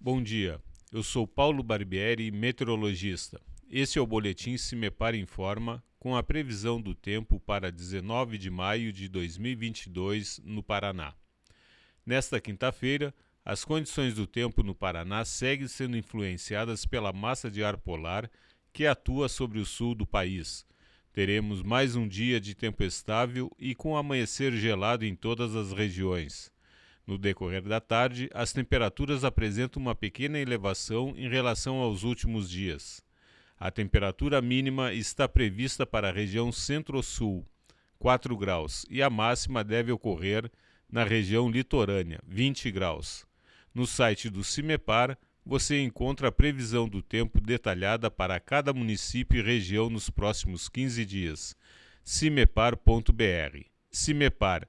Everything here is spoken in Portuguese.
Bom dia. Eu sou Paulo Barbieri, meteorologista. Este é o boletim Cimepar Informa com a previsão do tempo para 19 de maio de 2022 no Paraná. Nesta quinta-feira, as condições do tempo no Paraná seguem sendo influenciadas pela massa de ar polar que atua sobre o sul do país. Teremos mais um dia de tempo estável e com amanhecer gelado em todas as regiões. No decorrer da tarde, as temperaturas apresentam uma pequena elevação em relação aos últimos dias. A temperatura mínima está prevista para a região centro-sul, 4 graus, e a máxima deve ocorrer na região litorânea, 20 graus. No site do CIMEPAR, você encontra a previsão do tempo detalhada para cada município e região nos próximos 15 dias. cimepar.br. CIMEPAR